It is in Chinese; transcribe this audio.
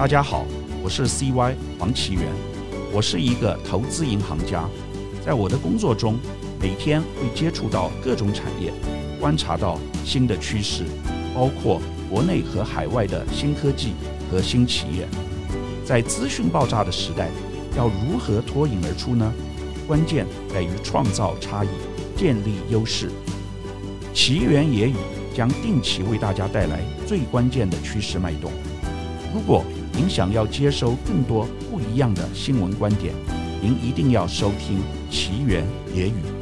大家好，我是 CY 黄奇源，我是一个投资银行家，在我的工作中，每天会接触到各种产业，观察到新的趋势，包括国内和海外的新科技和新企业。在资讯爆炸的时代，要如何脱颖而出呢？关键在于创造差异，建立优势。奇缘野语将定期为大家带来最关键的趋势脉动。如果您想要接收更多不一样的新闻观点，您一定要收听奇缘野语。